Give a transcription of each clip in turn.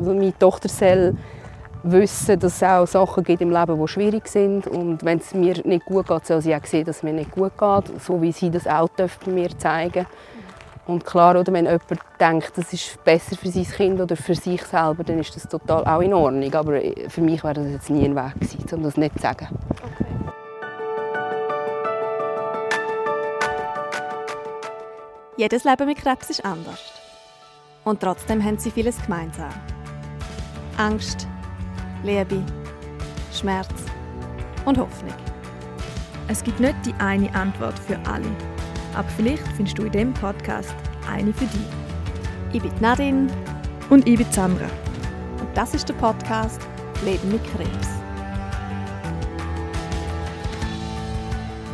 Also meine Tochter soll wissen, dass es auch Sachen gibt im Leben, die schwierig sind. Und wenn es mir nicht gut geht, soll sie auch sehen, dass es mir nicht gut geht. So wie sie das auch bei mir zeigen Und klar, oder, wenn jemand denkt, das ist besser für sein Kind oder für sich selber, dann ist das total auch in Ordnung. Aber für mich wäre das jetzt nie ein Weg gewesen, um das nicht zu sagen. Okay. Jedes Leben mit Krebs ist anders. Und trotzdem haben sie vieles gemeinsam. Angst, Liebe, Schmerz und Hoffnung. Es gibt nicht die eine Antwort für alle, aber vielleicht findest du in diesem Podcast eine für dich. Ich bin Nadine und ich bin Sandra. Und das ist der Podcast Leben mit Krebs.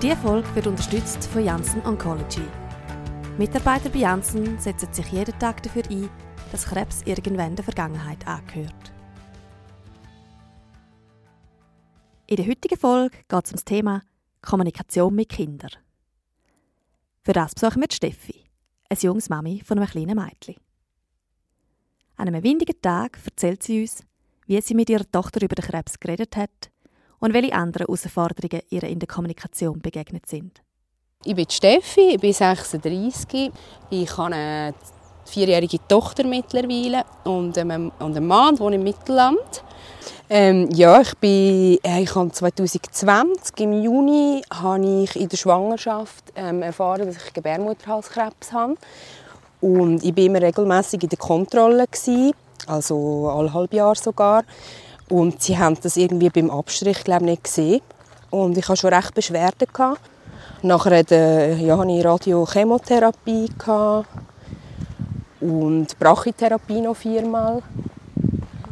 Diese Folge wird unterstützt von Janssen Oncology. Mitarbeiter bei Janssen setzen sich jeden Tag dafür ein, dass Krebs irgendwann der Vergangenheit angehört. In der heutigen Folge geht es um das Thema Kommunikation mit Kindern. Für das besuchen wir Steffi, eine junges Mami von einem kleinen Mädchen. An einem windigen Tag erzählt sie uns, wie sie mit ihrer Tochter über den Krebs geredet hat und welche anderen Herausforderungen ihr in der Kommunikation begegnet sind. Ich bin Steffi, ich bin 36. Ich habe eine vierjährige Tochter mittlerweile und einen, und einen Mann, der im Mittelland. Ähm, ja, ich bin, äh, ich habe 2020 im Juni habe ich in der Schwangerschaft ähm, erfahren, dass ich Gebärmutterhalskrebs habe. Und ich war immer regelmäßig in der Kontrolle gewesen, also alle halb Jahr sogar. Und sie haben das irgendwie beim Abstrich glaube nicht gesehen. Und ich hatte schon recht Beschwerden gehabt. Nachher hatte, hatte ich Radiochemotherapie und Brachytherapie noch viermal.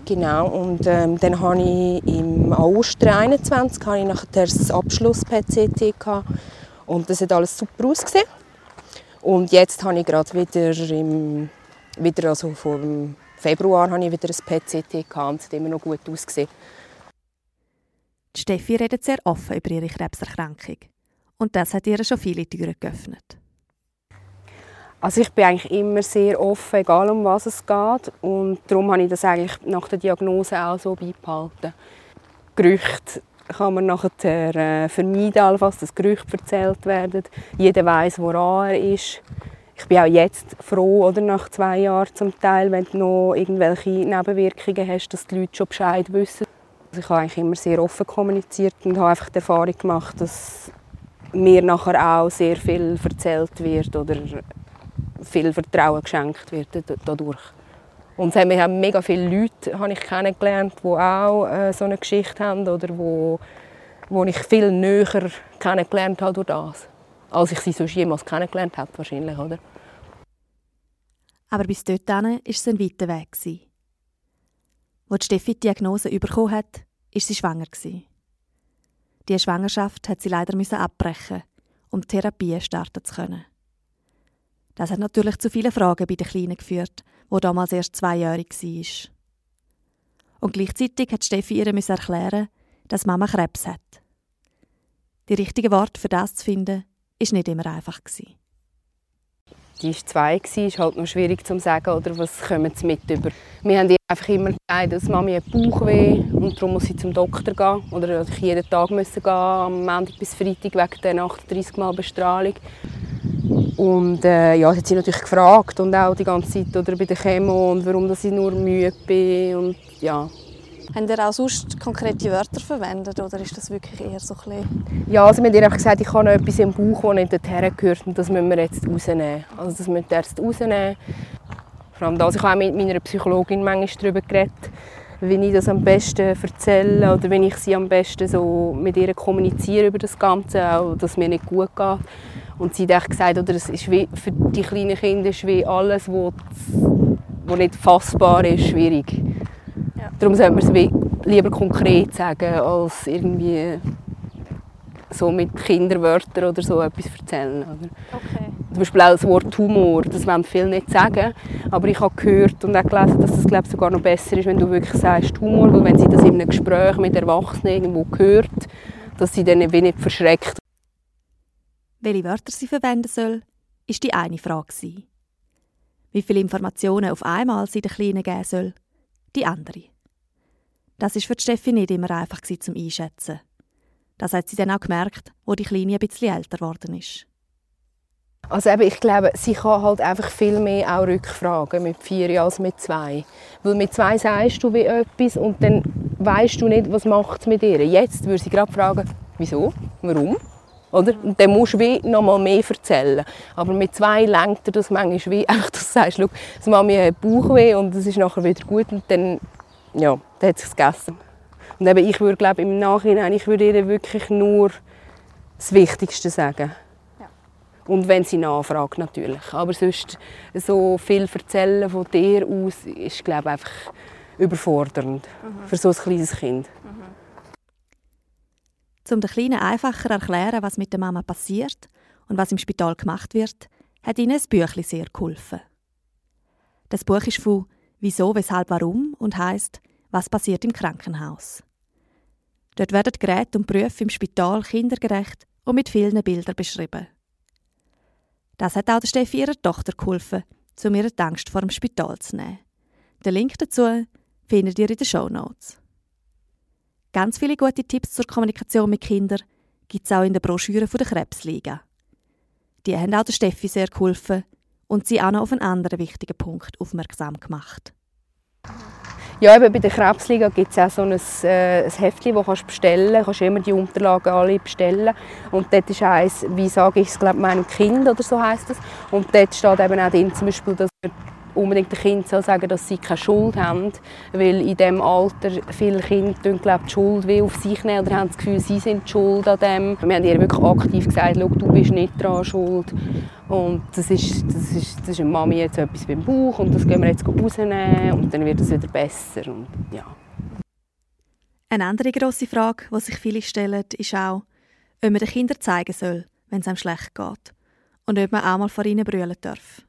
Genau, und ähm, dann habe ich im August 2021 habe ich nachher das Abschluss-PCT und das hat alles super ausgesehen. Und jetzt habe ich gerade wieder im, wieder also vor Februar habe ich wieder ein PCT gehabt und es hat immer noch gut ausgesehen. Steffi redet sehr offen über ihre Krebserkrankung. Und das hat ihr schon viele Türen geöffnet. Also ich bin eigentlich immer sehr offen, egal um was es geht. Und darum habe ich das eigentlich nach der Diagnose auch so beibehalten. Gerüchte kann man nachher äh, vermeiden, was das Gerüchte erzählt werden. Jeder weiß, woran er ist. Ich bin auch jetzt froh, oder nach zwei Jahren zum Teil, wenn du noch irgendwelche Nebenwirkungen hast, dass die Leute schon Bescheid wissen. Also ich habe eigentlich immer sehr offen kommuniziert und habe einfach die Erfahrung gemacht, dass mir nachher auch sehr viel erzählt wird oder viel Vertrauen geschenkt wird dadurch. Und es haben mega viele Leute habe ich kennengelernt, die auch äh, so eine Geschichte haben oder wo, wo ich viel näher kennengelernt habe durch das, als ich sie sonst jemals kennengelernt habe wahrscheinlich, oder? Aber bis dorthin war es ein weiter Weg. Als Steffi die Diagnose bekommen hat, war sie schwanger. Die Schwangerschaft hat sie leider abbrechen, um Therapie starten zu können. Das hat natürlich zu vielen Fragen bei der Kleinen geführt, wo damals erst zweijährig war. Und gleichzeitig hat Steffi ihr erklären, dass Mama Krebs hat. Die richtigen Worte für das zu finden, ist nicht immer einfach Die war zwei, ist halt noch schwierig zu sagen, oder was kommen sie mit über. Wir haben ihr einfach immer gesagt, dass Mami hat Bauchweh und darum muss sie zum Doktor gehen. Oder ich jeden Tag müssen gehen, am Montag bis Freitag wegen der 38 Mal Bestrahlung. Und äh, ja, hat sie natürlich gefragt und auch die ganze Zeit oder bei der Chemo und warum dass ich nur müde bin und ja. Haben ihr auch sonst konkrete Wörter verwendet oder ist das wirklich eher so ein Ja, also wir haben ihr einfach gesagt, ich habe noch etwas im Bauch, das nicht dorthin gehört und das müssen wir jetzt rausnehmen. Also das müssen wir jetzt rausnehmen. Vor allem das, ich habe auch mit meiner Psychologin manchmal darüber geredet, wie ich das am besten erzähle oder wie ich sie am besten so mit ihr kommuniziere über das Ganze, auch dass es mir nicht gut geht. Und sie hat gesagt, oder, es ist wie, für die kleinen Kinder ist wie alles, was nicht fassbar ist, schwierig. Ja. Darum sollte man es lieber konkret sagen, als irgendwie so mit Kinderwörtern oder so etwas erzählen. Oder? Okay. Zum Beispiel auch das Wort Humor, das wollen viele nicht sagen. Aber ich habe gehört und auch gelesen, dass das glaube sogar noch besser ist, wenn du wirklich sagst Humor, weil wenn sie das in einem Gespräch mit Erwachsenen irgendwo hört, dass sie dann nicht verschreckt. Welche Wörter sie verwenden soll, ist die eine Frage. Wie viele Informationen auf einmal sie den Kleinen geben soll, die andere. Das ist für Steffi nicht immer einfach zum Einschätzen. Das hat sie dann auch gemerkt, wo die Kleine ein bisschen älter geworden ist. Also eben, ich glaube, sie kann halt einfach viel mehr auch rückfragen mit vier als mit zwei. Weil mit zwei sagst du wie etwas und dann weißt du nicht, was macht es mit ihr. Jetzt würde sie gerade fragen, wieso, warum, oder? Und dann musst du wie noch mal mehr erzählen. Aber mit zwei lenkt er das manchmal wie, einfach, dass du sagst, schau, das Mami hat Bauchweh und es ist nachher wieder gut und dann, ja, dann hat es gegessen. Und eben, ich würde glaube im Nachhinein, ich würde ihr wirklich nur das Wichtigste sagen. Und wenn sie nachfragt natürlich. Aber sonst so viel erzählen von dir aus ist glaube ich, einfach überfordernd mhm. für so ein kleines Kind. Mhm. Um den Kleinen einfacher erklären, was mit der Mama passiert und was im Spital gemacht wird, hat ihnen ein Büchlein sehr geholfen. Das Buch ist von Wieso, Weshalb, Warum und heißt Was passiert im Krankenhaus. Dort werden Geräte und Berufe im Spital kindergerecht und mit vielen Bildern beschrieben. Das hat auch der Steffi ihrer Tochter geholfen, um ihre Angst vor dem Spital zu nehmen. Den Link dazu findet ihr in den Show Notes. Ganz viele gute Tipps zur Kommunikation mit Kindern gibt es auch in der Broschüre der Krebsliga. Die haben auch der Steffi sehr geholfen und sie auch noch auf einen anderen wichtigen Punkt aufmerksam gemacht. Ja, eben bei der Krebsliga gibt es auch so ein, äh, ein Heftchen, das du bestellen kannst. Du kannst immer die Unterlagen alle bestellen. Und dort ist eins, wie sage ich es, glaube meinem Kind oder so heißt es. Und dort steht eben auch drin, zum Beispiel, dass unbedingt den Kindern sagen, dass sie keine Schuld haben, weil in diesem Alter viele Kinder glaube, die Schuld wie auf sich nehmen oder haben das Gefühl, sie sind schuld an dem. Wir haben ihr wirklich aktiv gesagt, du bist nicht daran schuld und das ist, das ist, das ist eine Mami jetzt etwas beim Bauch und das gehen wir jetzt rausnehmen und dann wird es wieder besser und ja. Eine andere grosse Frage, die sich viele stellen, ist auch, ob man den Kindern zeigen soll, wenn es einem schlecht geht und ob man auch mal vor ihnen brüllen darf.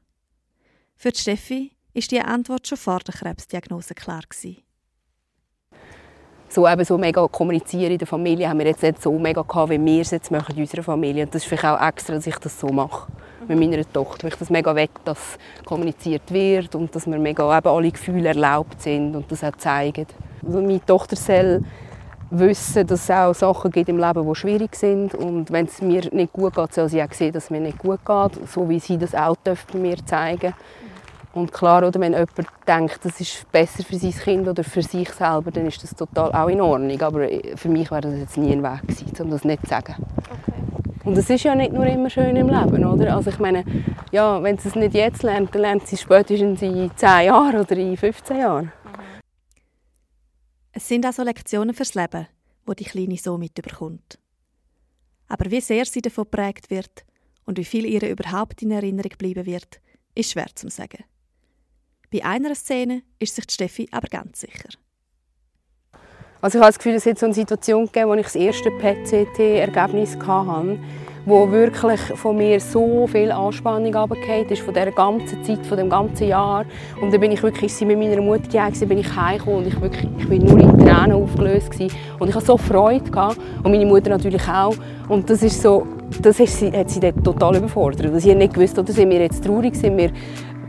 Für die Steffi ist die Antwort schon vor der Krebsdiagnose klar gewesen. So, eben so mega kommunizieren in der Familie haben wir jetzt nicht so mega gehabt, wie wir es jetzt machen in unserer Familie. Und das ist vielleicht auch extra, dass ich das so mache mit meiner Tochter. Weil ich das mega weg, dass kommuniziert wird und dass wir mega eben alle Gefühle erlaubt sind und das auch zeigen. Also meine Tochter soll wissen, dass es auch Sachen gibt im Leben, die schwierig sind. Und wenn es mir nicht gut geht, soll sie auch sehen, dass es mir nicht gut geht. So wie sie das auch bei mir zeigen Und klar, oder, wenn jemand denkt, das ist besser für sein Kind oder für sich selber, dann ist das total auch in Ordnung. Aber für mich wäre das jetzt nie ein Weg gewesen, um das nicht zu sagen. Okay. Und es ist ja nicht nur immer schön im Leben, oder? Also ich meine, ja, wenn sie es nicht jetzt lernt, dann lernt sie es spätestens in 10 Jahren oder in 15 Jahren. Es sind also Lektionen fürs Leben, wo die Kleine so mitbekommt. Aber wie sehr sie davon geprägt wird und wie viel ihr überhaupt in Erinnerung bleiben wird, ist schwer zu sagen. Bei einer Szene ist sich Steffi aber ganz sicher. Also ich habe das Gefühl, es hat so eine Situation gegeben, wo ich das erste PCT-Ergebnis hatte wo wirklich von mir so viel Anspannung runtergefallen ist, von dieser ganzen Zeit, von dem ganzen Jahr. Und dann bin ich wirklich, sie mit meiner Mutter gewesen, bin ich heimgekommen und ich, wirklich, ich bin nur in Tränen aufgelöst gewesen. Und ich hatte so Freude gehabt, und meine Mutter natürlich auch. Und das ist so, das ist, hat sie dort total überfordert. Sie hat nicht gewusst, oder sind wir jetzt traurig, sind wir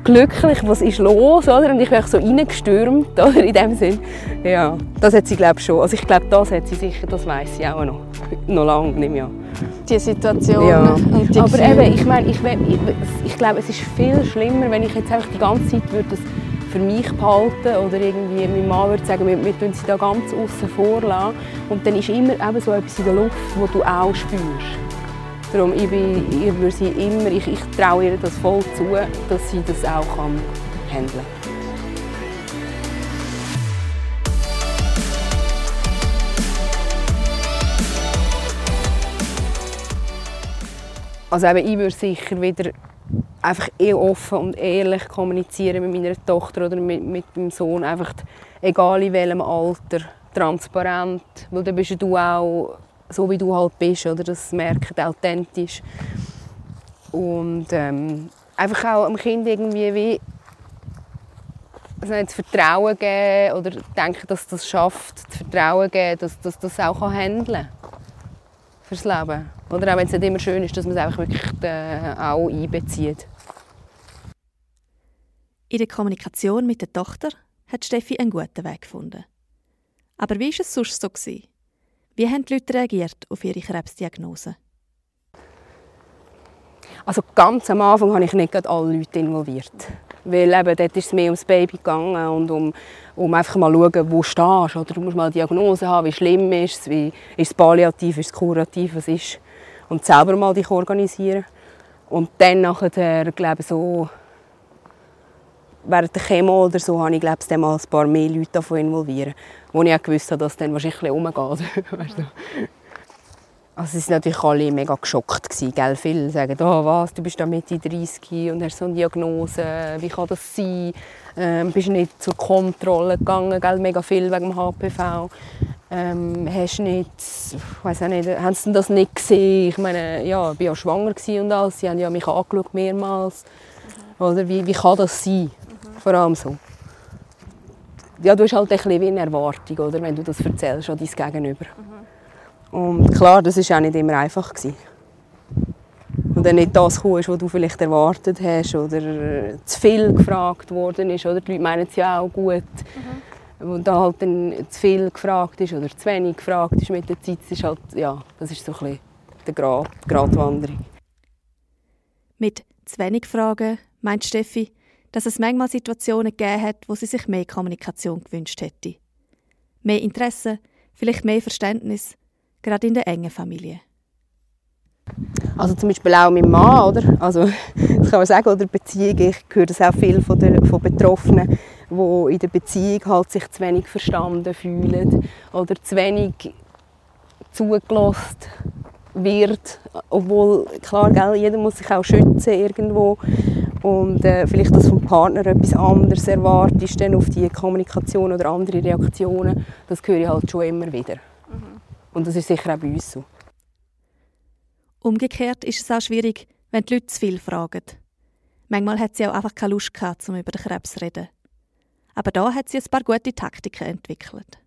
glücklich, was ist los, oder? Und ich bin so reingestürmt, oder? In dem Sinn. Ja, das hat sie, glaube schon. Also ich glaube, das hat sie sicher, das weiß sie auch noch. noch lange nicht mehr. Die Situation ja. und die Aber eben, ich meine, ich, ich, ich glaube, es ist viel schlimmer, wenn ich jetzt einfach die ganze Zeit würde das für mich behalten oder irgendwie mein Mann würde sagen, wir, wir tun sie da ganz außen vor lassen. Und dann ist immer eben so etwas in der Luft, das du auch spürst. Darum, ich, bin, ich, würde sie immer, ich, ich traue ihr das voll zu, dass sie das auch kann handeln kann. Also eben, ich würde sicher wieder einfach eh offen und ehrlich kommunizieren mit meiner Tochter oder mit, mit meinem Sohn. Einfach, egal in welchem Alter, transparent. Weil dann bist du auch so wie du halt bist, oder? Das merkt authentisch. Und ähm, einfach auch dem Kind irgendwie wie also Vertrauen geben oder denken, dass das schafft, das Vertrauen geben, dass das das auch handeln kann fürs Leben. Oder auch wenn es nicht immer schön ist, dass man es einfach wirklich äh, auch einbezieht. In der Kommunikation mit der Tochter hat Steffi einen guten Weg gefunden. Aber wie war es sonst so? Gewesen? Wie haben die Leute reagiert auf ihre Krebsdiagnose? Also ganz am Anfang habe ich nicht alle Leute involviert. Weil eben, dort ist es mehr ums Baby gegangen und um, um einfach mal zu schauen, wo du stehst. Oder du musst mal eine Diagnose haben, wie schlimm ist es, wie, ist es palliativ, ist es kurativ, was ist. Und selber mal dich organisieren. Und dann nachher, glaube ich, so während der Chemo oder so, habe ich glaube ich, mal ein paar mehr Leute davon involvieren, wo ich auch gewusst habe, dass es dann wahrscheinlich ein umgeht. Also sie waren natürlich alle mega geschockt. Gewesen, gell? Viele sagen, oh, was, du bist da Mitte 30 und hast so eine Diagnose, wie kann das sein? Ähm, bist nicht zur Kontrolle gegangen, gell? mega viel wegen dem HPV. Ähm, hast nicht, ich weiss auch nicht, haben sie das nicht gesehen? Ich meine, ja, ich war ja schwanger und alles, sie haben ja mich angeschaut mehrmals. Mhm. Oder wie, wie kann das sein? Vor allem so. Ja, du hast halt ein bisschen wie eine Erwartung, oder, wenn du das erzählst an dein Gegenüber. Mhm. Und klar, das war auch nicht immer einfach. Gewesen. Und dann nicht das kam, was du vielleicht erwartet hast oder zu viel gefragt worden ist. Oder die Leute meinen es ja auch gut. Mhm. Und da halt dann zu viel gefragt ist oder zu wenig gefragt ist mit der Zeit, ist halt, ja, das ist so ein bisschen die die Gratwanderung. Mit zu wenig Fragen meint Steffi, dass es manchmal Situationen gegeben hat, wo sie sich mehr Kommunikation gewünscht hätte. Mehr Interesse, vielleicht mehr Verständnis gerade in der engen Familie? Also zum Beispiel auch mein Mann, oder? Also, das kann man sagen, oder Beziehung. Ich höre das auch viel von, der, von Betroffenen, die in der Beziehung halt sich zu wenig verstanden fühlen oder zu wenig zugelassen wird. Obwohl, klar, gell, jeder muss sich auch schützen irgendwo. Und äh, vielleicht, dass vom Partner etwas anderes erwartet, dann auf die Kommunikation oder andere Reaktionen, das höre ich halt schon immer wieder. Und das ist sicher auch bei uns so. Umgekehrt ist es auch schwierig, wenn die Leute zu viel fragen. Manchmal hat sie auch einfach keine Lust gehabt, um über den Krebs zu reden. Aber da hat sie ein paar gute Taktiken entwickelt.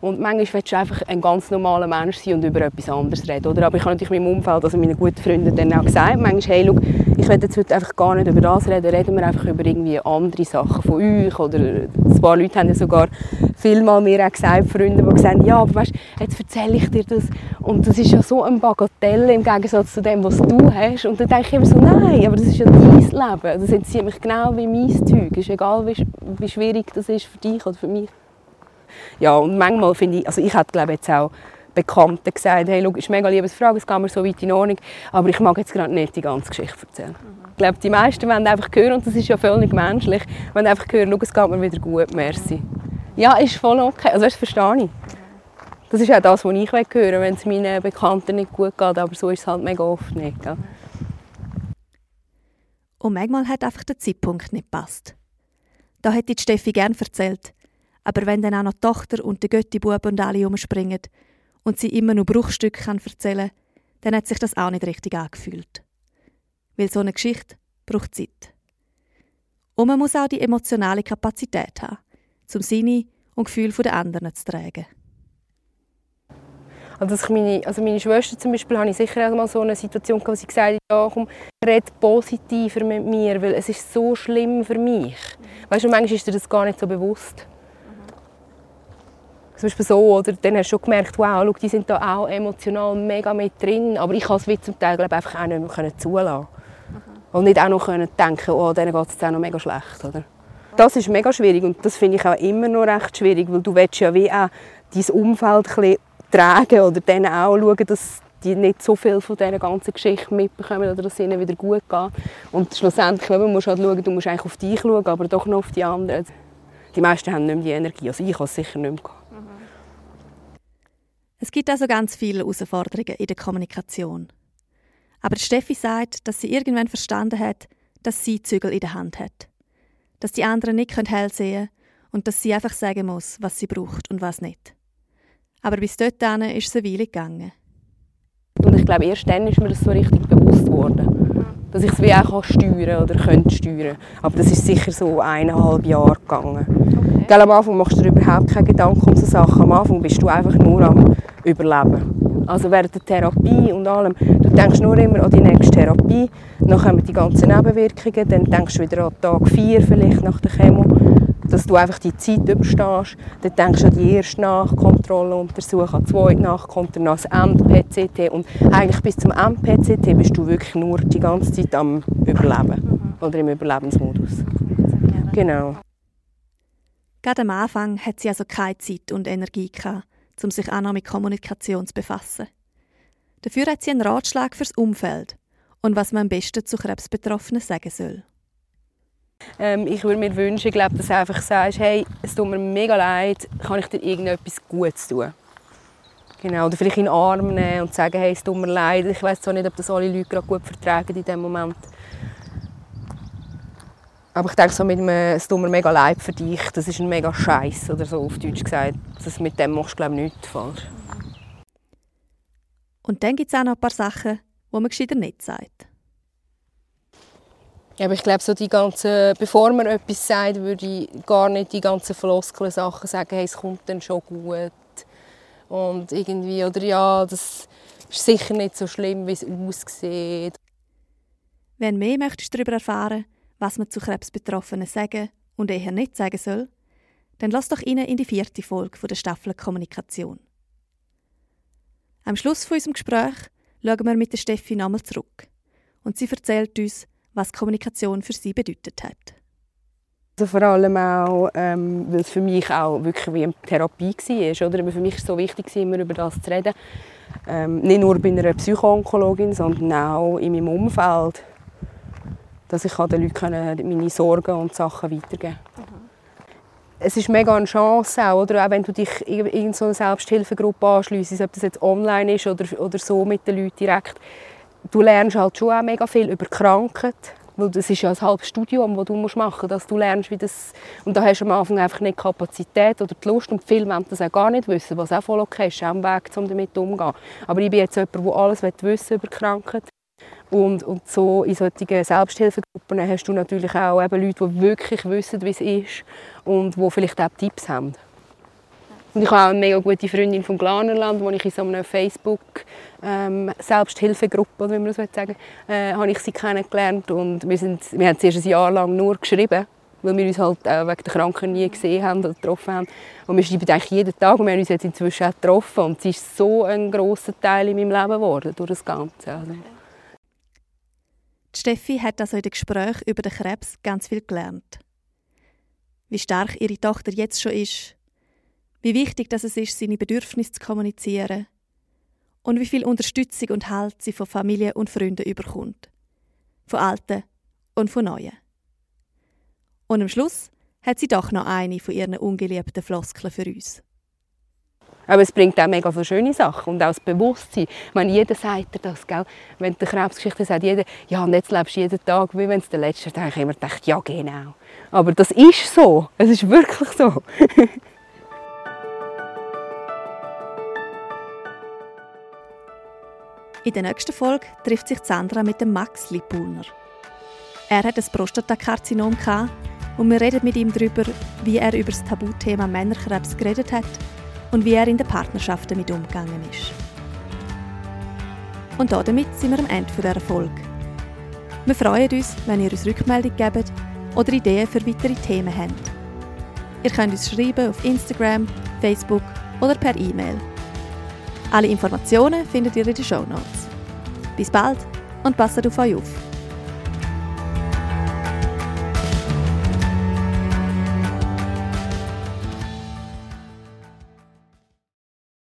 Und manchmal willst du einfach ein ganz normaler Mensch sein und über etwas anderes reden. Oder? Aber ich habe natürlich meinem Umfeld, also meinen guten Freunden dann auch gesagt, manchmal, hey, schau, ich will jetzt heute einfach gar nicht über das reden, reden wir einfach über irgendwie andere Sachen von euch. Oder ein paar Leute haben ja sogar vielmal mir auch gesagt, Freunde, die gesagt ja, aber weißt, jetzt erzähle ich dir das und das ist ja so ein Bagatelle im Gegensatz zu dem, was du hast. Und dann denke ich immer so, nein, aber das ist ja dein Leben. Das interessiert mich genau wie mein Zeug. Es ist egal, wie schwierig das ist für dich oder für mich. Ja, und manchmal finde ich, also ich hätte glaube jetzt auch Bekannten gesagt, hey, schau, ist mega liebes Frage, es geht mir so weit in Ordnung, aber ich mag jetzt gerade nicht die ganze Geschichte erzählen. Mhm. Ich glaube, die meisten wollen einfach hören, und das ist ja völlig menschlich, wollen einfach hören, schau, es geht mir wieder gut, merci. Ja, ist voll okay, also das verstehe ich. Das ist auch das, was ich hören will, wenn es meinen Bekannten nicht gut geht, aber so ist es halt mega oft nicht. Ja. Und manchmal hat einfach der Zeitpunkt nicht gepasst. Da hätte die Steffi gerne erzählt, aber wenn dann auch noch die Tochter und der Götti-Bub und alle umspringen und sie immer nur Bruchstücke erzählen kann, dann hat sich das auch nicht richtig angefühlt. Weil so eine Geschichte braucht Zeit. Und man muss auch die emotionale Kapazität haben, um seine und Gefühle der anderen zu tragen. Also, meine, also meine Schwester zum Beispiel, hatte ich sicher auch mal so eine Situation, wo sie gesagt hat, ja, komm, red positiver mit mir, weil es ist so schlimm für mich. Weißt du, manchmal ist dir das gar nicht so bewusst. Zum Beispiel so, oder dann hast du schon gemerkt, wow, schau, die sind da auch emotional mega mit drin, aber ich kann es zum Teil glaube einfach auch nicht mehr zulassen. Mhm. Und nicht auch noch können denken, oh, denen geht es jetzt auch noch mega schlecht, oder? Das ist mega schwierig und das finde ich auch immer noch recht schwierig, weil du willst ja wie auch dein Umfeld ein tragen oder denen auch schauen, dass die nicht so viel von dieser ganzen Geschichte mitbekommen oder dass es ihnen wieder gut geht. Und schlussendlich eben, musst du halt schauen, du musst eigentlich auf dich schauen, aber doch noch auf die anderen. Die meisten haben nicht mehr die Energie, also ich habe es sicher nicht mehr gehabt. Es gibt also ganz viele Herausforderungen in der Kommunikation. Aber Steffi sagt, dass sie irgendwann verstanden hat, dass sie Zügel in der Hand hat. Dass die anderen nicht hell sehen können und dass sie einfach sagen muss, was sie braucht und was nicht. Aber bis dorthin ist es eine Weile gegangen. Und ich glaube, erst dann ist mir das so richtig bewusst geworden, dass ich es wie auch steuern oder könnte steuern. Aber das ist sicher so eineinhalb Jahre gegangen. Okay. am Anfang machst du dir überhaupt keine Gedanken um so Sachen. Am Anfang bist du einfach nur am überleben. Also während der Therapie und allem, du denkst nur immer an die nächste Therapie, dann kommen die ganzen Nebenwirkungen, dann denkst du wieder an Tag 4 vielleicht nach der Chemo dass du einfach die Zeit überstehst. Dann denkst du an die erste Nachkontrolle, Untersuchung, an die zweite Nachkontrolle, noch das End-PCT. Und eigentlich bis zum End-PCT bist du wirklich nur die ganze Zeit am Überleben mhm. oder im Überlebensmodus. Genau. Gerade am Anfang hat sie also keine Zeit und Energie gehabt, um sich auch noch mit Kommunikation zu befassen. Dafür hat sie einen Ratschlag fürs Umfeld und was man am besten zu Krebsbetroffenen sagen soll. Ähm, ich würde mir wünschen, glaub, dass du einfach sagst, hey, es tut mir mega leid, kann ich dir irgendetwas Gutes tun? Genau, oder vielleicht in den Arm nehmen und sagen, hey, es tut mir leid. Ich weiß zwar nicht, ob das alle Leute gerade gut vertragen in dem Moment. Aber ich denke so mit einem, es tut mir mega leid für dich, das ist ein mega Scheiß oder so auf Deutsch gesagt. Das mit dem machst du glaube ich nichts falsch. Und dann gibt es auch noch ein paar Sachen, die man gescheiter nicht sagt. Ja, aber ich glaube, so die ganzen, bevor man etwas sagt, würde ich gar nicht die ganzen Floskeln Sachen sagen, hey, es kommt dann schon gut. Und irgendwie, oder ja, das ist sicher nicht so schlimm, wie es aussieht. Wenn mehr möchtest darüber erfahren, was man zu Krebsbetroffenen sagen und eher nicht sagen soll, dann lass doch rein in die vierte Folge der Staffel Kommunikation. Am Schluss von unserem Gespräch schauen wir mit der Steffi nochmal zurück und sie erzählt uns, was Kommunikation für sie bedeutet hat. Also vor allem auch, ähm, weil es für mich auch wirklich wie eine Therapie war. Für mich war es so wichtig, immer über das zu reden. Ähm, nicht nur bei einer Psychoonkologin, sondern auch in meinem Umfeld. Dass ich den Leuten meine Sorgen und Sachen weitergeben kann. Mhm. Es ist mega eine Chance, auch, oder? auch wenn du dich in eine Selbsthilfegruppe anschliessest, ob das jetzt online ist oder, oder so mit den Leuten direkt du lernst halt schon auch mega viel über Krankheit, weil das ist ja ein halbes Studium, das du machen musst, dass du lernst, wie das... Und da hast du am Anfang einfach nicht die Kapazität oder die Lust und viele wollen das auch gar nicht wissen, was auch voll okay ist, auch ein Weg, um damit umzugehen. Aber ich bin jetzt jemand, der alles wissen über Krankheit und, und so in solchen Selbsthilfegruppen hast du natürlich auch eben Leute, die wirklich wissen, wie es ist und die vielleicht auch Tipps haben. Und ich habe auch eine mega gute Freundin vom Glanerland, wo ich in so einer Facebook ähm, Selbsthilfegruppe, wie man das sagen äh, habe ich sie kennengelernt und wir, sind, wir haben zuerst ein Jahr lang nur geschrieben, weil wir uns halt äh, wegen der Kranken nie gesehen haben oder getroffen haben. Und wir schreiben eigentlich jeden Tag und wir haben uns jetzt inzwischen auch getroffen und sie ist so ein grosser Teil in meinem Leben geworden durch das Ganze. Also. Steffi hat also in den Gesprächen über den Krebs ganz viel gelernt. Wie stark ihre Tochter jetzt schon ist, wie wichtig dass es ist, seine Bedürfnisse zu kommunizieren und wie viel Unterstützung und Halt sie von Familie und Freunden überkommt. Von Alten und von Neuen. Und am Schluss hat sie doch noch eine von ihren ungeliebten Floskeln für uns. Aber es bringt auch mega viele schöne Sachen und auch das Bewusstsein. Ich jeder sagt dir das, gell? Wenn die Krebsgeschichte sagt, jeder, ja, und jetzt lebst du jeden Tag, wie wenn es der letzte Tag ich immer gedacht, ja, genau. Aber das ist so. Es ist wirklich so. In der nächsten Folge trifft sich Sandra mit dem Max Lipulner. Er hat ein Prostatakarzinom und wir reden mit ihm darüber, wie er über das Tabuthema Männerkrebs geredet hat und wie er in der Partnerschaft damit umgegangen ist. Und damit sind wir am Ende dieser Folge. Wir freuen uns, wenn ihr uns Rückmeldung gebt oder Ideen für weitere Themen habt. Ihr könnt uns schreiben auf Instagram, Facebook oder per E-Mail. Alle Informationen findet ihr in den Show Notes. Bis bald und passt auf euch auf.